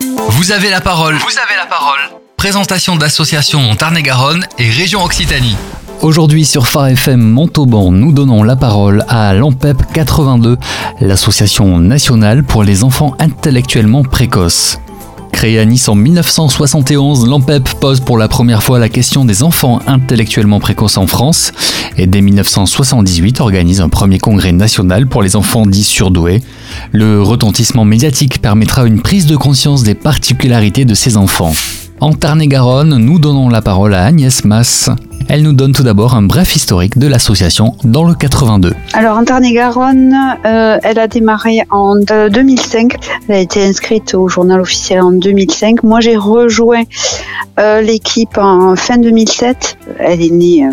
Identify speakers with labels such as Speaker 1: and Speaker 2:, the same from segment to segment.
Speaker 1: Vous avez la parole. Vous avez la parole. Présentation d'associations en Tarn-et-Garonne et région Occitanie.
Speaker 2: Aujourd'hui sur Phare FM Montauban, nous donnons la parole à l'AMPEP 82, l'association nationale pour les enfants intellectuellement précoces. Créée à Nice en 1971, l'AMPEP pose pour la première fois la question des enfants intellectuellement précoces en France et dès 1978 organise un premier congrès national pour les enfants dits surdoués. Le retentissement médiatique permettra une prise de conscience des particularités de ces enfants. En Tarn-et-Garonne, nous donnons la parole à Agnès Mass. Elle nous donne tout d'abord un bref historique de l'association dans le 82.
Speaker 3: Alors en Tarn-et-Garonne, euh, elle a démarré en 2005. Elle a été inscrite au journal officiel en 2005. Moi j'ai rejoint euh, l'équipe en fin 2007. Elle est née euh,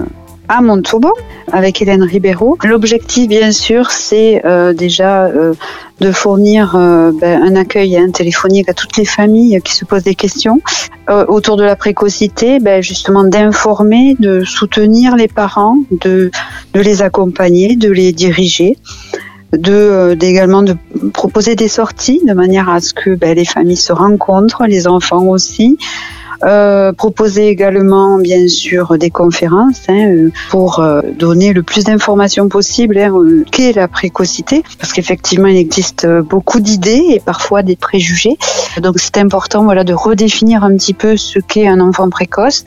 Speaker 3: à Montauban avec Hélène Ribeiro. L'objectif, bien sûr, c'est euh, déjà euh, de fournir euh, ben, un accueil hein, téléphonique à toutes les familles qui se posent des questions autour de la précocité, ben, justement d'informer, de soutenir les parents, de, de les accompagner, de les diriger de également de proposer des sorties de manière à ce que ben, les familles se rencontrent, les enfants aussi, euh, proposer également, bien sûr, des conférences hein, euh, pour euh, donner le plus d'informations possible hein, qu'est la précocité, parce qu'effectivement, il existe beaucoup d'idées et parfois des préjugés. Donc, c'est important, voilà, de redéfinir un petit peu ce qu'est un enfant précoce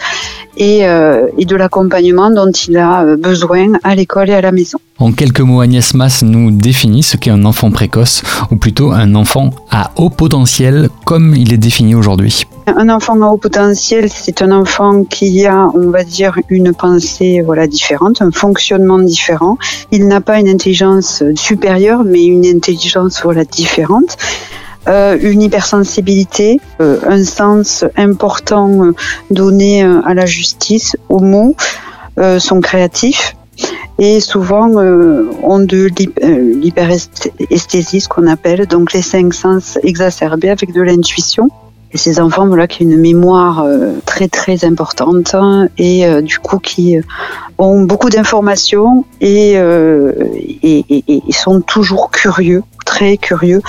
Speaker 3: et, et de l'accompagnement dont il a besoin à l'école et à la maison.
Speaker 2: En quelques mots, Agnès Mass nous définit ce qu'est un enfant précoce, ou plutôt un enfant à haut potentiel, comme il est défini aujourd'hui.
Speaker 3: Un enfant à haut potentiel, c'est un enfant qui a, on va dire, une pensée voilà différente, un fonctionnement différent. Il n'a pas une intelligence supérieure, mais une intelligence voilà différente. Euh, une hypersensibilité, euh, un sens important euh, donné à la justice, aux mots, sont créatifs et souvent ont de l'hyperesthésie, ce qu'on appelle, donc les cinq sens exacerbés avec de l'intuition. Ces enfants voilà, qui ont une mémoire euh, très très importante et euh, du coup qui euh, ont beaucoup d'informations et, sont toujours curieux, très curieux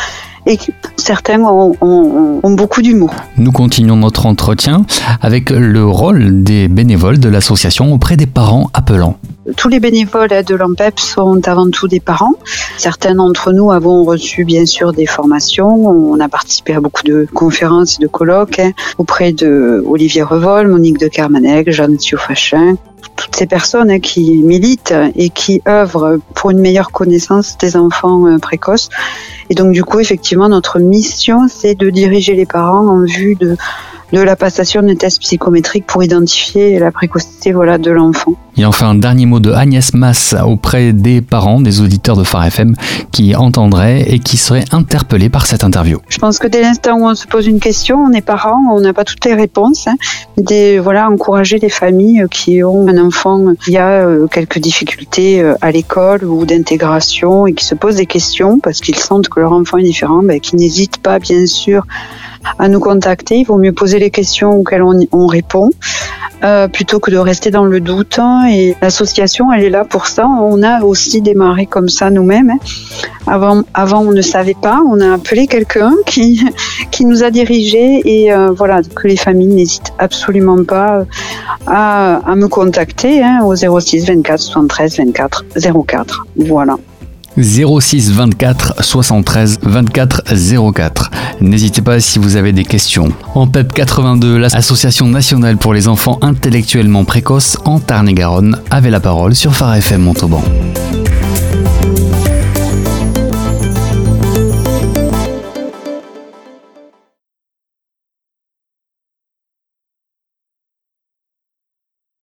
Speaker 3: et certains ont beaucoup d'humour.
Speaker 2: Nous continuons notre entretien avec le rôle des bénévoles de l'association auprès des parents appelants.
Speaker 3: Tous les bénévoles de l'AMPEP sont avant tout des parents. Certains d'entre nous avons reçu bien sûr des formations. On a participé à beaucoup de conférences et de colloques hein, auprès de Olivier Revol, Monique de Carmanec, Jeanne Thiofachin, toutes ces personnes hein, qui militent et qui œuvrent pour une meilleure connaissance des enfants euh, précoces. Et donc du coup, effectivement, notre mission, c'est de diriger les parents en vue de de la passation d'un test psychométrique pour identifier la précocité voilà, de l'enfant.
Speaker 2: Et enfin, un dernier mot de Agnès Mass auprès des parents, des auditeurs de Phare FM qui entendraient et qui seraient interpellés par cette interview.
Speaker 3: Je pense que dès l'instant où on se pose une question, on est parent, on n'a pas toutes les réponses. Hein. Des, voilà, encourager les familles qui ont un enfant qui a euh, quelques difficultés euh, à l'école ou d'intégration et qui se posent des questions parce qu'ils sentent que leur enfant est différent, ben, qui n'hésitent pas bien sûr à nous contacter. Il vaut mieux poser les questions auxquelles on, on répond. Euh, plutôt que de rester dans le doute. Et l'association, elle est là pour ça. On a aussi démarré comme ça nous-mêmes. Hein. Avant, avant, on ne savait pas. On a appelé quelqu'un qui, qui nous a dirigés et euh, voilà que les familles n'hésitent absolument pas à, à me contacter hein, au 06 24 73 24 04. Voilà.
Speaker 2: 06 24 73 24 04. N'hésitez pas si vous avez des questions. En PEP 82, l'Association nationale pour les enfants intellectuellement précoces en Tarn-et-Garonne avait la parole sur Phare FM Montauban.